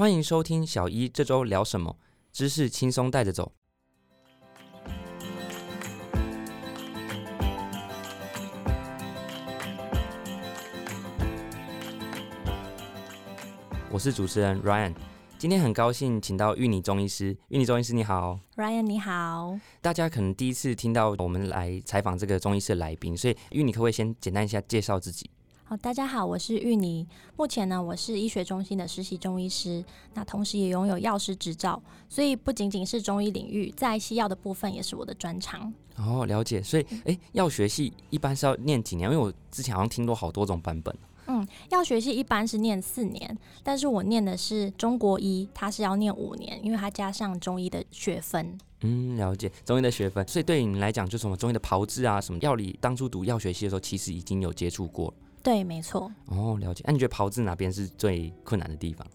欢迎收听小一这周聊什么，知识轻松带着走。我是主持人 Ryan，今天很高兴请到玉泥中医师。玉泥中医师你好，Ryan 你好，大家可能第一次听到我们来采访这个中医师的来宾，所以玉泥可不可以先简单一下介绍自己？好，大家好，我是玉妮。目前呢，我是医学中心的实习中医师，那同时也拥有药师执照，所以不仅仅是中医领域，在西药的部分也是我的专长。哦，了解。所以，哎，药学系一般是要念几年？因为我之前好像听过好多种版本。嗯，药学系一般是念四年，但是我念的是中国医，它是要念五年，因为它加上中医的学分。嗯，了解中医的学分，所以对你来讲，就什么中医的炮制啊，什么药理，当初读药学系的时候，其实已经有接触过了。对，没错。哦，了解。那、你觉得炮制哪边是最困难的地方？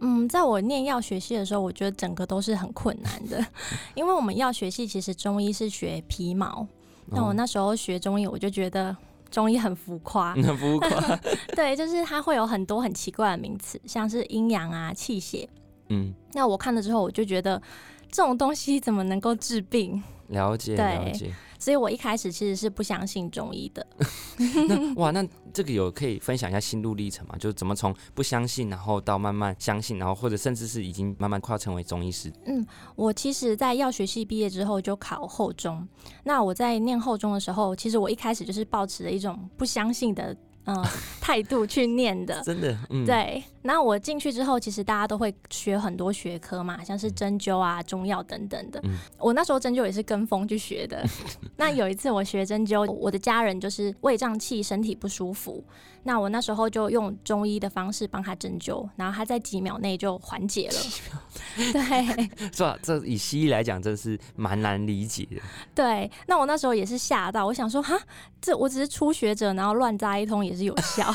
嗯，在我念药学系的时候，我觉得整个都是很困难的，因为我们药学系其实中医是学皮毛，那我哦那时候学中医，我就觉得中医很浮夸，很浮夸。对，就是它会有很多很奇怪的名词，像是阴阳啊、气血。嗯，那我看了之后，我就觉得这种东西怎么能够治病？了解了解。所以我一开始其实是不相信中医的。那哇，那这个有可以分享一下心路历程吗？就是怎么从不相信，然后到慢慢相信，然后或者甚至是已经慢慢快要成为中医师。嗯我其实，在药学系毕业之后就考后中。那我在念后中的时候，其实我一开始就是抱持着一种不相信的呃态度去念的。真的，嗯，，对，那我进去之后，其实大家都会学很多学科嘛，像是针灸啊、中药等等的。嗯我那时候针灸也是跟风去学的。那有一次我学针灸，我的家人就是胃胀气，身体不舒服。那我那时候就用中医的方式帮他针灸，然后他在几秒内就缓解了。对 是吧？这以西医来讲，真是蛮难理解的。对，那我那时候也是吓到，我想说哈，这我只是初学者，然后乱扎一通也是有效。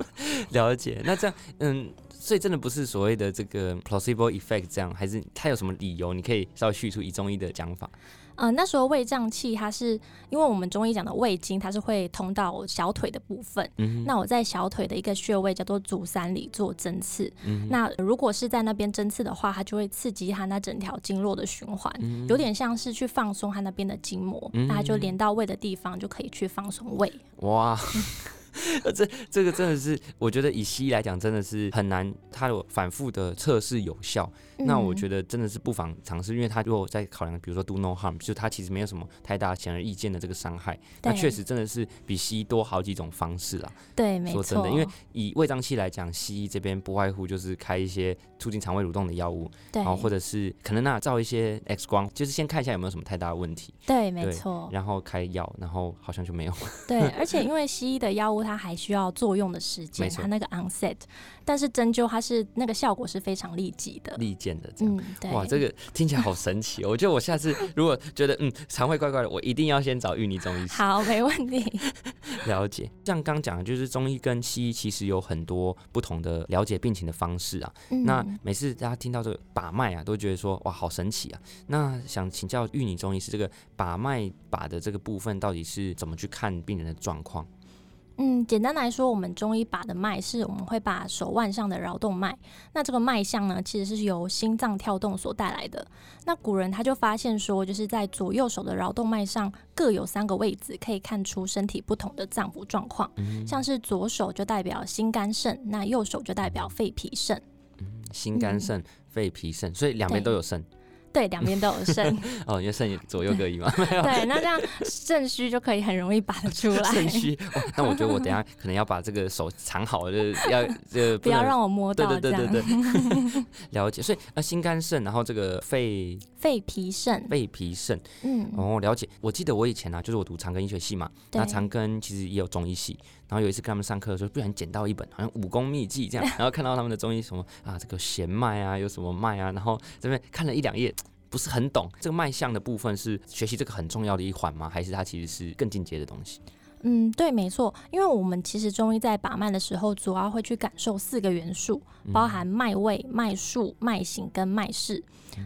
了解。那这样，嗯，所以真的不是所谓的这个 placebo effect 这样，还是它有什么理由？你可以稍微叙述以中医的讲法。呃，那时候胃胀气，它是因为我们中医讲的胃经，它是会通到小腿的部分。嗯，那我在小腿的一个穴位叫做足三里做针刺。嗯那如果是在那边针刺的话，它就会刺激它那整条经络的循环，嗯有点像是去放松它那边的筋膜，嗯那它就连到胃的地方就可以去放松胃。哇，这这个真的是，我觉得以西医来讲，真的是很难，它有反复的测试有效。那我觉得得真的是不妨尝试，因为它如果在考量，比如说 do no harm，就是它其实没有什么太大显而易见的这个伤害，那确实真的是比西医多好几种方式啦。对，没错，说真的，因为以胃胀气来讲，西医这边不外乎就是开一些促进肠胃蠕动的药物，对然后或者是可能那照一些 X 光，就是先看一下有没有什么太大的问题，对，没错，然后开药，然后好像就没有。对，而且因为西医的药物它还需要作用的时间它那个 onset，但是针灸它是那个效果是非常立即的。利剑的这样。嗯，对，哇，这个听起来好神奇哦！我觉得我下次 如果觉得嗯肠胃怪怪的，我一定要先找玉泥中医师好，没问题。了解。像刚讲的，就是中医跟西医其实有很多不同的了解病情的方式啊。嗯那每次大家听到这个把脉啊，都觉得说哇好神奇啊。那想请教玉泥中医师，这个把脉把的这个部分到底是怎么去看病人的状况？嗯，简单来说，我们中医把的脉是我们会把手腕上的桡动脉，那这个脉象呢，其实是由心脏跳动所带来的。那古人他就发现说，就是在左右手的桡动脉上各有三个位置，可以看出身体不同的脏腑状况。像是左手就代表心肝肾，那右手就代表肺脾肾。心肝肾、肺脾肾，所以两边都有肾对，两边都有肾。哦，因为肾左右各一嘛，没有对，那这样肾虚就可以很容易拔得出来。肾虚。哦那我觉得我等下可能要把这个手藏好，就是要这不要能让我摸到这样。对对对对，了解。所以呃，心肝肾，然后这个肺肺脾肾，肺脾肾，嗯，哦，了解。我记得我以前啊，就是我读长庚医学系嘛，对那长庚其实也有中医系，然后有一次跟他们上课的时候，不小心捡到一本好像武功秘籍这样，然后看到他们的中医什么啊，这个弦脉啊，有什么脉啊，然后这边看了一两页。不是很懂这个脉象的部分是学习这个很重要的一环吗？还是它其实是更进阶的东西？嗯，对，没错，因为我们其实中医在把脉的时候，主要会去感受四个元素，包含脉位、脉数、脉型跟脉势。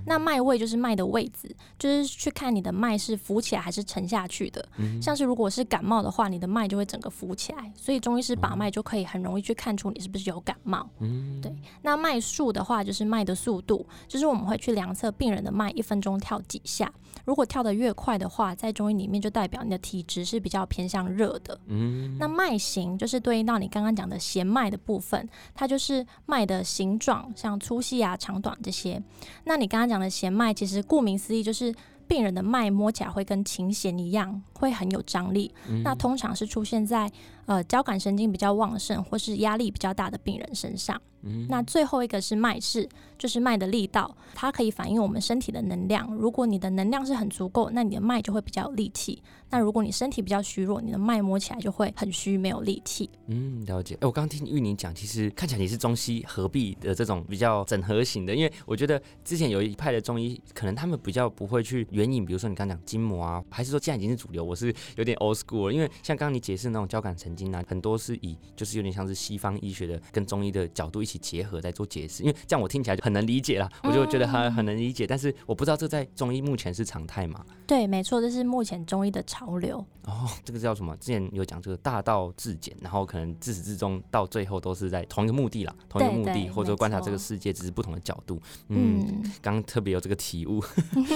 那脉位就是脉的位置，就是去看你的脉是浮起来还是沉下去的。像是如果是感冒的话，你的脉就会整个浮起来，所以中医师把脉就可以很容易去看出你是不是有感冒。嗯，对。那脉速的话，就是脉的速度，就是我们会去量测病人的脉一分钟跳几下。如果跳得越快的话，在中医里面就代表你的体质是比较偏向热的。嗯，那脉型就是对应到你刚刚讲的弦脉的部分，它就是脉的形状，像粗细啊、长短这些。那你刚刚讲的弦脉，其实顾名思义，就是病人的脉摸起来会跟琴弦一样，会很有张力。那通常是出现在呃交感神经比较旺盛或是压力比较大的病人身上。嗯那最后一个是脉势，就是脉的力道，它可以反映我们身体的能量。如果你的能量是很足够，那你的脉就会比较有力气。那如果你身体比较虚弱，你的脉摸起来就会很虚，没有力气。嗯，了解。哎，我刚刚听玉宁讲，其实看起来你是中西合璧的这种比较整合型的，因为我觉得之前有一派的中医，可能他们比较不会去援引，比如说你刚刚讲筋膜啊，还是说现在已经是主流，我是有点 old school 了。因为像刚刚你解释那种交感神经啊，很多是以就是有点像是西方医学的跟中医的角度一起结合在做解释，因为这样我听起来就很能理解了，我就觉得他很能理解。但是我不知道这在中医目前是常态嘛？对，没错，这是目前中医的潮流。哦，这个叫什么？之前有讲这个大道至简，然后可能自始至终到最后都是在同一个目的啦，同一个目的，或者观察这个世界只是不同的角度。嗯，刚特别有这个体悟。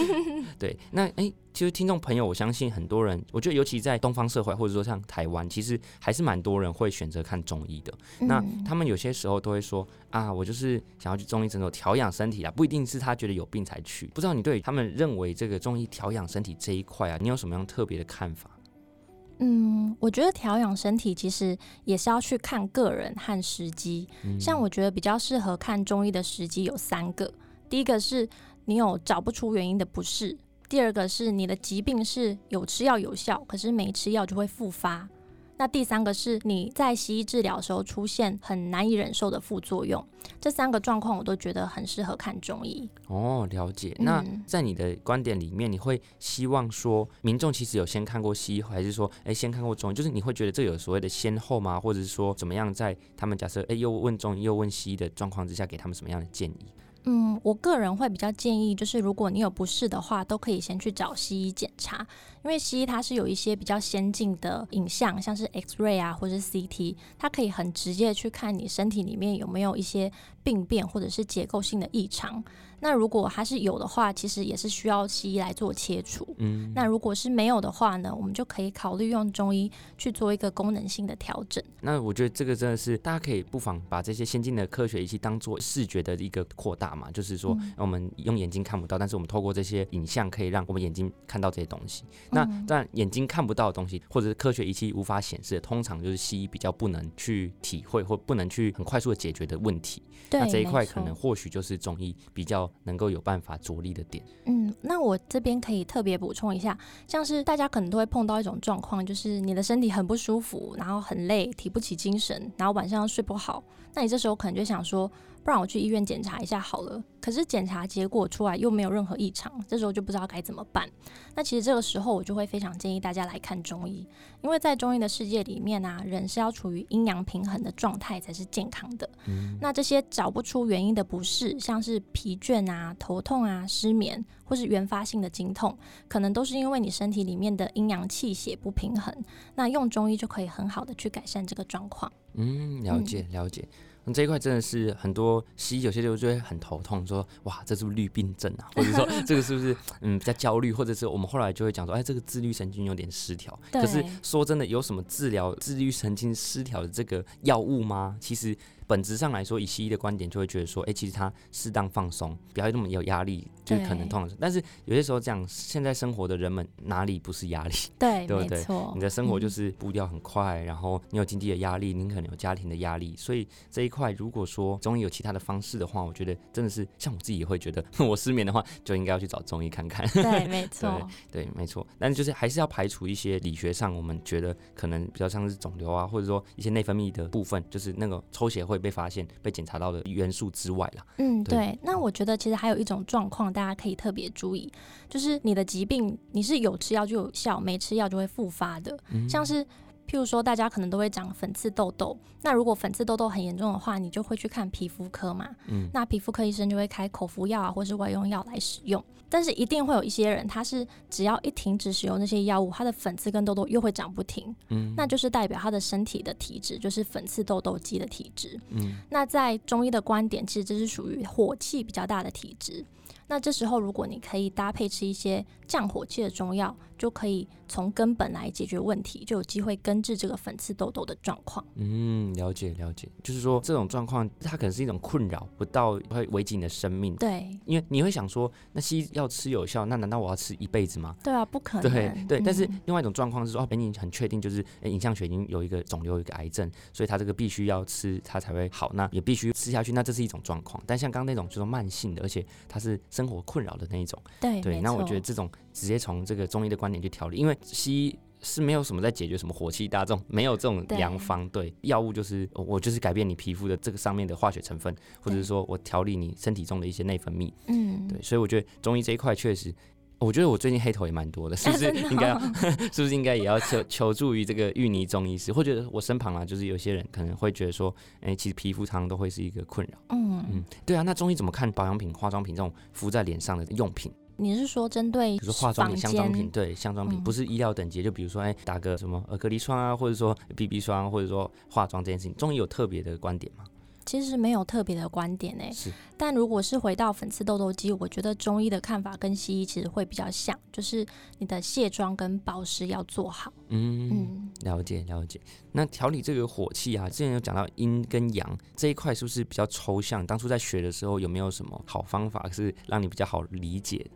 对，那哎。其实听众朋友，我相信很多人，我觉得尤其在东方社会，或者说像台湾，其实还是蛮多人会选择看中医的。那他们有些时候都会说啊，我就是想要去中医诊所调养身体啊，不一定是他觉得有病才去。不知道你对他们认为这个中医调养身体这一块啊，你有什么样特别的看法？嗯，我觉得调养身体其实也是要去看个人和时机。像我觉得比较适合看中医的时机有三个，第一个是你有找不出原因的不适。第二个是你的疾病是有吃药有效，可是没吃药就会复发。那第三个是你在西医治疗的时候出现很难以忍受的副作用。这三个状况我都觉得很适合看中医。哦，了解。那在你的观点里面，你会希望说民众其实有先看过西医，还是说哎先看过中医？就是你会觉得这有所谓的先后吗？或者是说怎么样在他们假设哎又问中医又问西医的状况之下，给他们什么样的建议？嗯，我个人会比较建议，就是如果你有不适的话，都可以先去找西医检查，因为西医它是有一些比较先进的影像，像是 X ray 啊，或是 CT，它可以很直接去看你身体里面有没有一些病变或者是结构性的异常。那如果它是有的话，其实也是需要西医来做切除。嗯，那如果是没有的话呢，我们就可以考虑用中医去做一个功能性的调整。那我觉得这个真的是大家可以不妨把这些先进的科学仪器当做视觉的一个扩大嘛，就是说我们用眼睛看不到，但是我们透过这些影像可以让我们眼睛看到这些东西。那但眼睛看不到的东西，或者是科学仪器无法显示的，通常就是西医比较不能去体会或不能去很快速的解决的问题。那这一块可能或许就是中医比较。能够有办法着力的点。嗯，那我这边可以特别补充一下，像是大家可能都会碰到一种状况，就是你的身体很不舒服，然后很累，提不起精神，然后晚上睡不好，那你这时候可能就想说。不然我去医院检查一下好了。可是检查结果出来又没有任何异常，这时候就不知道该怎么办。那其实这个时候我就会非常建议大家来看中医，因为在中医的世界里面啊，人是要处于阴阳平衡的状态才是健康的。那这些找不出原因的不适，像是疲倦啊、头痛啊、失眠，或是原发性的经痛，可能都是因为你身体里面的阴阳气血不平衡。那用中医就可以很好的去改善这个状况。嗯，了解了解。那这一块真的是很多西医有些时候就会很头痛，说哇，这是不是绿病症啊？或者说 这个是不是嗯比较焦虑？或者是我们后来就会讲说，哎，这个自律神经有点失调。可是说真的，有什么治疗自律神经失调的这个药物吗？其实。本质上来说，以西医的观点就会觉得说，哎，其实它适当放松，不要那么有压力，就可能痛。但是有些时候这样，现在生活的人们哪里不是压力？对，对不对？你的生活就是步调很快，然后你有经济的压力，你可能有家庭的压力，所以这一块如果说中医有其他的方式的话，我觉得真的是像我自己也会觉得，我失眠的话就应该要去找中医看看。对，没错，对，没错。但是就是还是要排除一些理学上我们觉得可能比较像是肿瘤啊，或者说一些内分泌的部分，就是那个抽血会被发现被检。检查到的元素之外啦。嗯，对。那我觉得其实还有一种状况，大家可以特别注意，就是你的疾病你是有吃药就有效，没吃药就会复发的。像是譬如说，大家可能都会长粉刺痘痘，那如果粉刺痘痘很严重的话，你就会去看皮肤科嘛。嗯，那皮肤科医生就会开口服药啊，或是外用药来使用。但是一定会有一些人，他是只要一停止使用那些药物，他的粉刺跟痘痘又会长不停。嗯，那就是代表他的身体的体质就是粉刺痘痘肌的体质。嗯，那在中医的观点，其实这是属于火气比较大的体质。那这时候，如果你可以搭配吃一些降火气的中药，就可以从根本来解决问题，就有机会根治这个粉刺痘痘的状况。嗯，了解了解，就是说这种状况它可能是一种困扰，不到会危及你的生命。对，因为你会想说，那西药吃有效，那难道我要吃一辈子吗？对啊，不可能。对对，但是另外一种状况是说，哦，你很确定就是影像学已经有一个肿瘤，一个癌症，所以它这个必须要吃，它才会好，那也必须吃下去，那这是一种状况。但像刚刚那种就是慢性的，而且它是生活困扰的那。一种对对，那我觉得这种直接从这个中医的观点去调理，因为西医是没有什么在解决什么火气大众，没有这种良方。对，药物就是我就是改变你皮肤的这个上面的化学成分，或者是说我调理你身体中的一些内分泌。嗯，对，所以我觉得中医这一块确实，我觉得我最近黑头也蛮多的，是不是应该要 是不是应该也要求求助于这个芋泥中医师？或者我身旁啊，就是有些人可能会觉得说，哎，其实皮肤常常都会是一个困扰。嗯嗯，对啊，那中医怎么看保养品、化妆品这种敷在脸上的用品？你是说针对，比如说化妆品、香妆品，对，香妆品不是医疗等级，就比如说，哎，打个什么尔克力霜啊，或者说 BB 霜，或者说化妆这件事情，中医有特别的观点吗？其实没有特别的观点诶，是。但如果是回到粉刺痘痘肌，我觉得中医的看法跟西医其实会比较像，就是你的卸妆跟保湿要做好。嗯，了解了解。那调理这个火气啊，之前有讲到阴跟阳这一块，是不是比较抽象？当初在学的时候，有没有什么好方法是让你比较好理解？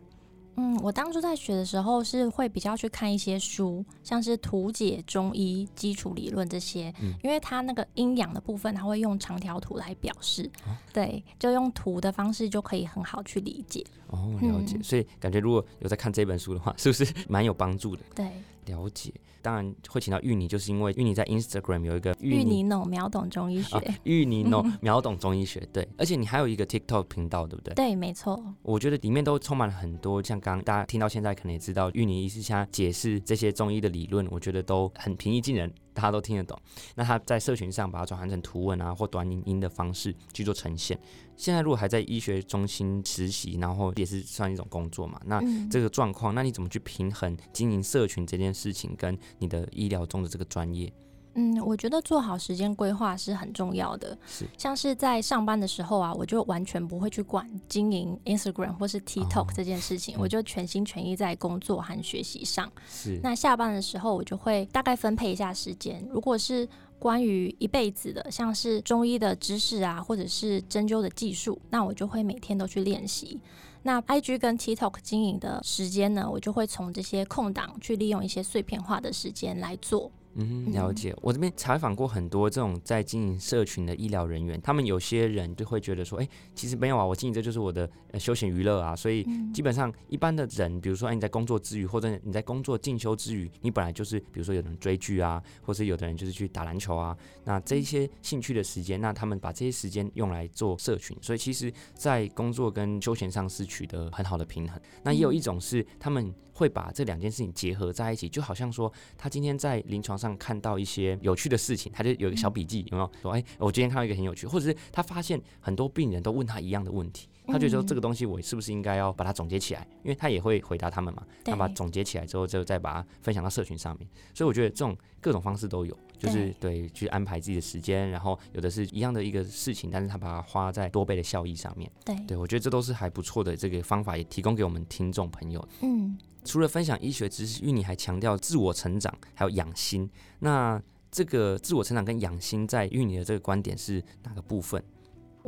嗯，我当初在学的时候是会比较去看一些书，像是图解中医基础理论这些，因为它那个阴阳的部分，它会用长条图来表示，对，就用图的方式就可以很好去理解。哦，了解。所以感觉如果有在看这本书的话，是不是蛮有帮助的？对。了解，当然会请到芋泥，就是因为芋泥在 Instagram 有一个芋泥 no 秒懂中医学，芋泥 no 秒懂中医学，对，而且你还有一个 TikTok 频道，对不对？对，没错。我觉得里面都充满了很多，像刚刚大家听到现在，可能也知道芋泥医师现在解释这些中医的理论，我觉得都很平易近人。大家都听得懂，那他在社群上把它转换成图文啊或短影音的方式去做呈现。现在如果还在医学中心实习，然后也是算一种工作嘛，那这个状况，那你怎么去平衡经营社群这件事情跟你的医疗中的这个专业？嗯，我觉得做好时间规划是很重要的。是，像是在上班的时候啊，我就完全不会去管经营 Instagram 或是 TikTok 这件事情，我就全心全意在工作和学习上。是，那下班的时候，我就会大概分配一下时间。如果是关于一辈子的，像是中医的知识啊，或者是针灸的技术，那我就会每天都去练习。那 IG 跟 TikTok 经营的时间呢，我就会从这些空档去利用一些碎片化的时间来做。嗯，了解。我这边采访过很多这种在经营社群的医疗人员，他们有些人就会觉得说，哎，其实没有啊，我经营这就是我的休闲娱乐啊。所以基本上一般的人，比如说，哎，你在工作之余，或者你在工作进修之余，你本来就是，比如说有人追剧啊，或者有的人就是去打篮球啊，那这一些兴趣的时间，那他们把这些时间用来做社群，所以其实，在工作跟休闲上是取得很好的平衡。那也有一种是他们。会把这两件事情结合在一起，就好像说他今天在临床上看到一些有趣的事情，他就有一个小笔记，有没有？说哎，我今天看到一个很有趣，或者是他发现很多病人都问他一样的问题，他就说这个东西我是不是应该要把它总结起来？因为他也会回答他们嘛，他把总结起来之后，就再把它分享到社群上面。所以我觉得这种各种方式都有，就是对去安排自己的时间，然后有的是一样的一个事情，但是他把它花在多倍的效益上面。对，对我觉得这都是还不错的这个方法，也提供给我们听众朋友。嗯。除了分享医学知识，玉你还强调自我成长，还有养心。那这个自我成长跟养心，在玉你的这个观点是哪个部分？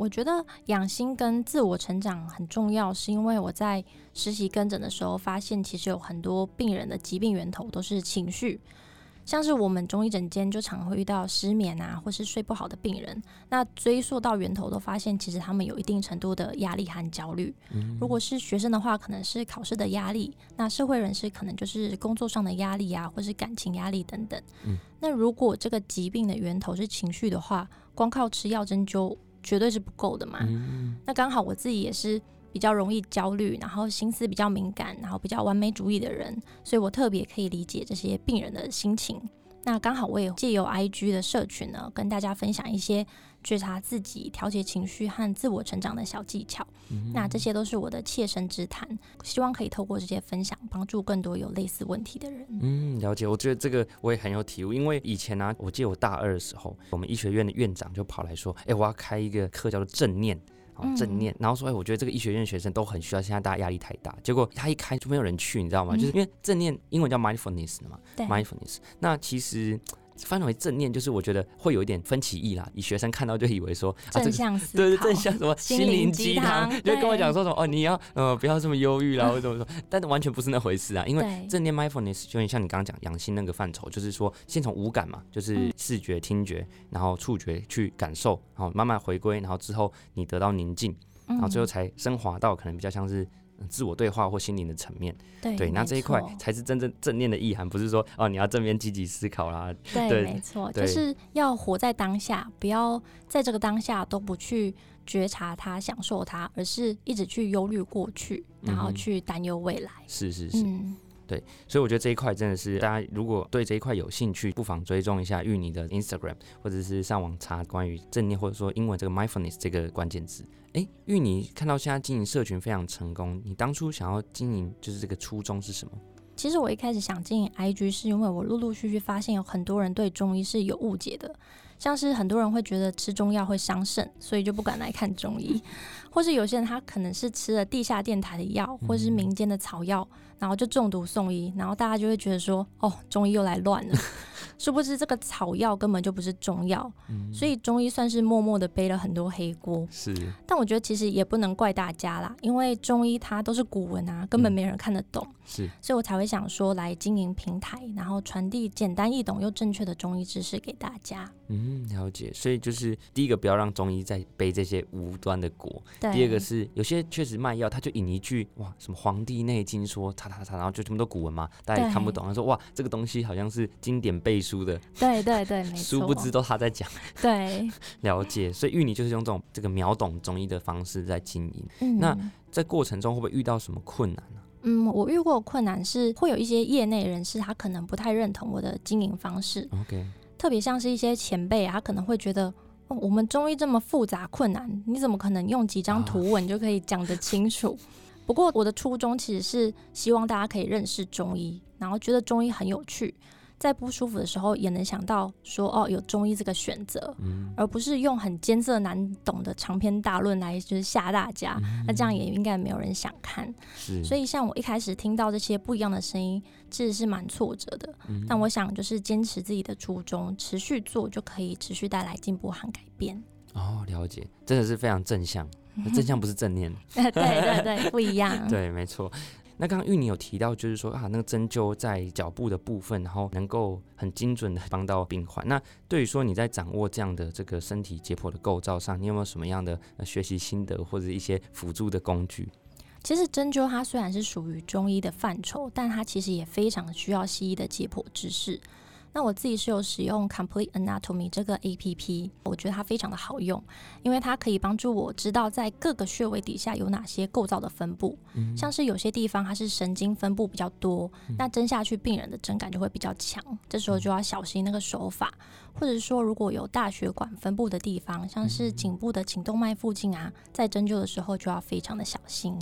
我觉得养心跟自我成长很重要，是因为我在实习跟诊的时候，发现其实有很多病人的疾病源头都是情绪。像是我们中医诊间就常会遇到失眠啊，或是睡不好的病人。那追溯到源头，都发现其实他们有一定程度的压力和焦虑。如果是学生的话，可能是考试的压力；那社会人士可能就是工作上的压力啊，或是感情压力等等。那如果这个疾病的源头是情绪的话，光靠吃药针灸绝对是不够的嘛。那刚好我自己也是。比较容易焦虑，然后心思比较敏感，然后比较完美主义的人，所以我特别可以理解这些病人的心情。那刚好我也借由 IG 的社群呢，跟大家分享一些觉察自己、调节情绪和自我成长的小技巧。那这些都是我的切身之谈，希望可以透过这些分享，帮助更多有类似问题的人。嗯，了解。我觉得这个我也很有体悟，因为以前呢，我记得我大二的时候，我们医学院的院长就跑来说：“哎，我要开一个课叫做正念。”正念，然后说，哎，我觉得这个医学院学生都很需要，现在大家压力太大，结果他一开就没有人去，你知道吗？就是因为正念英文叫 mindfulness 嘛，mindfulness。那其实。翻为正念，就是我觉得会有一点分歧义啦。以学生看到就以为说正向思对对正向什么心灵鸡汤，就跟我讲说什么哦，你要呃不要这么忧郁啦，或者怎么说，但是完全不是那回事啊。因为正念 mindfulness 就像你刚刚讲阳性那个范畴，就是说先从五感嘛，就是视觉、听觉，然后触觉去感受，然后慢慢回归，然后之后你得到宁静，然后最后才升华到可能比较像是。自我对话或心灵的层面，对，那这一块才是真正正念的意涵，不是说哦，你要正面积极思考啦。对，没错，就是要活在当下，不要在这个当下都不去觉察它、享受它，而是一直去忧虑过去，然后去担忧未来。是是是。对，所以我觉得这一块真的是大家如果对这一块有兴趣，不妨追踪一下玉妮的 Instagram，或者是上网查关于正念或者说英文这个 mindfulness 这个关键字。哎，玉妮看到现在经营社群非常成功，你当初想要经营就是这个初衷是什么？其实我一开始想经营 IG 是因为我陆陆续续发现有很多人对中医是有误解的，像是很多人会觉得吃中药会伤肾，所以就不敢来看中医，或是有些人他可能是吃了地下电台的药，或是民间的草药。然后就中毒送医，然后大家就会觉得说，哦，中医又来乱了。殊不知这个草药根本就不是中药，所以中医算是默默的背了很多黑锅。是，但我觉得其实也不能怪大家啦，因为中医它都是古文啊，根本没人看得懂。是，所以我才会想说来经营平台，然后传递简单易懂又正确的中医知识给大家。嗯，了解。所以就是第一个，不要让中医再背这些无端的锅。第二个是有些确实卖药，他就引一句哇，什么《黄帝内经》说，擦擦擦，然后就这么多古文嘛，大家也看不懂。他说哇，这个东西好像是经典背书的。对对对，没错。殊不知都他在讲。对，了解。所以玉妮就是用这种这个秒懂中医的方式在经营。那在过程中会不会遇到什么困难呢？嗯，我遇过困难是会有一些业内人士，他可能不太认同我的经营方式。OK，特别像是一些前辈，他可能会觉得，哦，我们中医这么复杂困难，你怎么可能用几张图文就可以讲得清楚？不过我的初衷其实是希望大家可以认识中医，然后觉得中医很有趣。在不舒服的时候，也能想到说哦，有中医这个选择，而不是用很艰涩难懂的长篇大论来就是吓大家。那这样也应该没有人想看。所以像我一开始听到这些不一样的声音，其实是蛮挫折的。但我想就是坚持自己的初衷，持续做就可以持续带来进步和改变。哦，了解，真的是非常正向。正向不是正念。对对对，不一样。对，没错。那刚刚玉妮有提到，就是说啊，那个针灸在脚部的部分，然后能够很精准的 帮到病患。那对于说你在掌握这样的这个身体解剖的构造上，你有没有什么样的学习心得或者一些辅助的工具？其实针灸它虽然是属于中医的范畴，但它其实也非常需要西医的解剖知识。那我自己是有使用 Complete Anatomy 这个 A P P，我觉得它非常的好用，因为它可以帮助我知道在各个穴位底下有哪些构造的分布，像是有些地方它是神经分布比较多，那针下去病人的针感就会比较强，这时候就要小心那个手法，或者是说如果有大血管分布的地方，像是颈部的颈动脉附近啊，在针灸的时候就要非常的小心。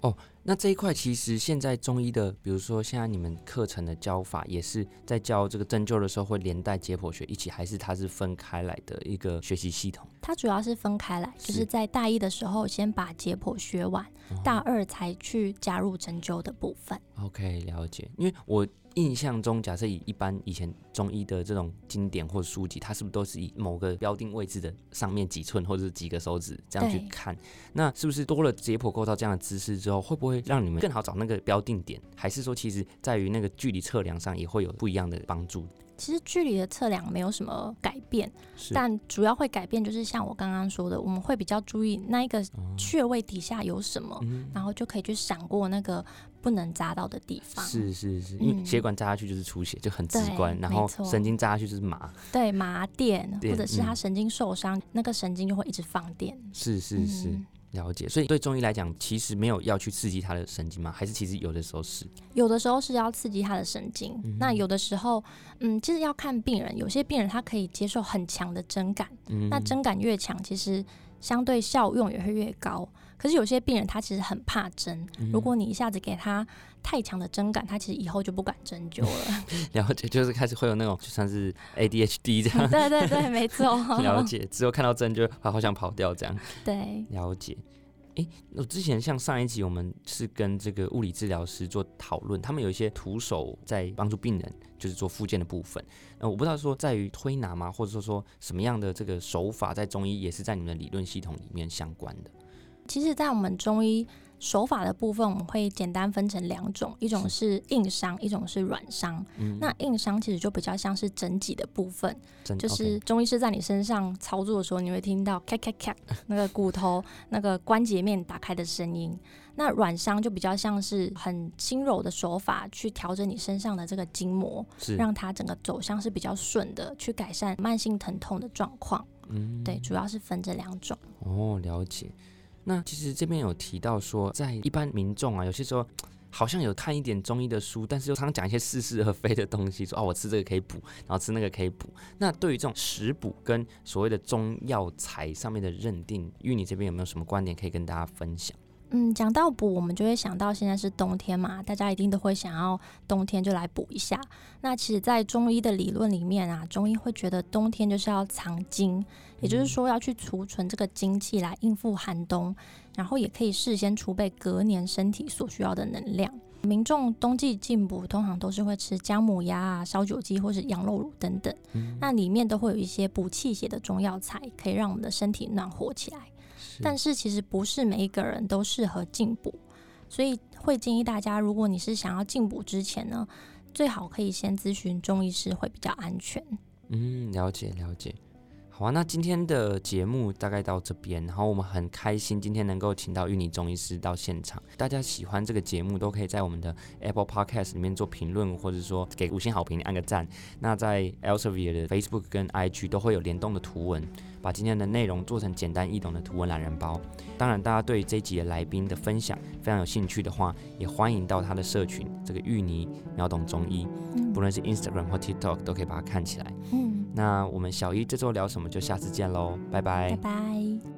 哦，那这一块其实现在中医的，比如说现在你们课程的教法，也是在教这个针灸的时候会连带解剖学一起，还是它是分开来的一个学习系统？它主要是分开来，就是在大一的时候先把解剖学完，大二才去加入针灸的部分。OK，了解，因为我。印象中，假设以一般以前中医的这种经典或者书籍，它是不是都是以某个标定位置的上面几寸或者是几个手指这样去看？那是不是多了解剖构造这样的知识之后，会不会让你们更好找那个标定点？还是说，其实在于那个距离测量上也会有不一样的帮助？其实距离的测量没有什么改变，但主要会改变就是像我刚刚说的，我们会比较注意那一个穴位底下有什么，然后就可以去闪过那个不能扎到的地方。是是是，因为血管扎下去就是出血，就很直观。然后神经扎下去就是麻。对麻电，或者是他神经受伤，那个神经就会一直放电。是是是。了解，所以对中医来讲，其实没有要去刺激他的神经吗？还是其实有的时候是？有的时候是要刺激他的神经，那有的时候，嗯，其实要看病人。有些病人他可以接受很强的针感，那针感越强，其实相对效用也会越高。可是有些病人他其实很怕针，如果你一下子给他太强的针感，他其实以后就不敢针灸了。了解，就是开始会有那种就算是 ADHD 这样。对对对，没错。了解，之后看到针就好想跑掉这样。对，了解。哎，我之前像上一集我们是跟这个物理治疗师做讨论，他们有一些徒手在帮助病人，就是做复健的部分。那，我不知道说在于推拿吗，或者说说什么样的这个手法在中医也是在你们的理论系统里面相关的。其实，在我们中医手法的部分，我们会简单分成两种，一种是硬伤，一种是软伤。那硬伤其实就比较像是整脊的部分，就是中医师在你身上操作的时候，你会听到咔咔咔 那个骨头那个关节面打开的声音。那软伤就比较像是很轻柔的手法去调整你身上的这个筋膜，让它整个走向是比较顺的，去改善慢性疼痛的状况。嗯，对，主要是分这两种。哦，了解。那其实这边有提到说，在一般民众啊，有些时候好像有看一点中医的书，但是又常常讲一些似是而非的东西，说哦，我吃这个可以补，然后吃那个可以补。那对于这种食补跟所谓的中药材上面的认定，玉你这边有没有什么观点可以跟大家分享？嗯，讲到补，我们就会想到现在是冬天嘛，大家一定都会想要冬天就来补一下。那其实，在中医的理论里面啊，中医会觉得冬天就是要藏精，也就是说要去储存这个精气来应付寒冬，然后也可以事先储备隔年身体所需要的能量。民众冬季进补，通常都是会吃姜母鸭啊、烧酒鸡或是羊肉乳等等，那里面都会有一些补气血的中药材，可以让我们的身体暖和起来。但是其实不是每一个人都适合进补，所以会建议大家，如果你是想要进补之前呢，最好可以先咨询中医师会比较安全。嗯，了解了解。好啊，那今天的节目大概到这边，然后我们很开心今天能够请到玉泥中医师到现场。大家喜欢这个节目，都可以在我们的 Apple Podcast 里面做评论，或者说给五星好评，按个赞。那在 Elsevier 的 Facebook 跟 IG 都会有联动的图文。把今天的内容做成简单易懂的图文懒人包。当然，大家对这一集的来宾的分享非常有兴趣的话，也欢迎到他的社群这个芋泥秒懂中医，不论是 Instagram 或 TikTok 都可以把它看起来。嗯，那我们小一这周聊什么？就下次见喽，拜拜。拜拜。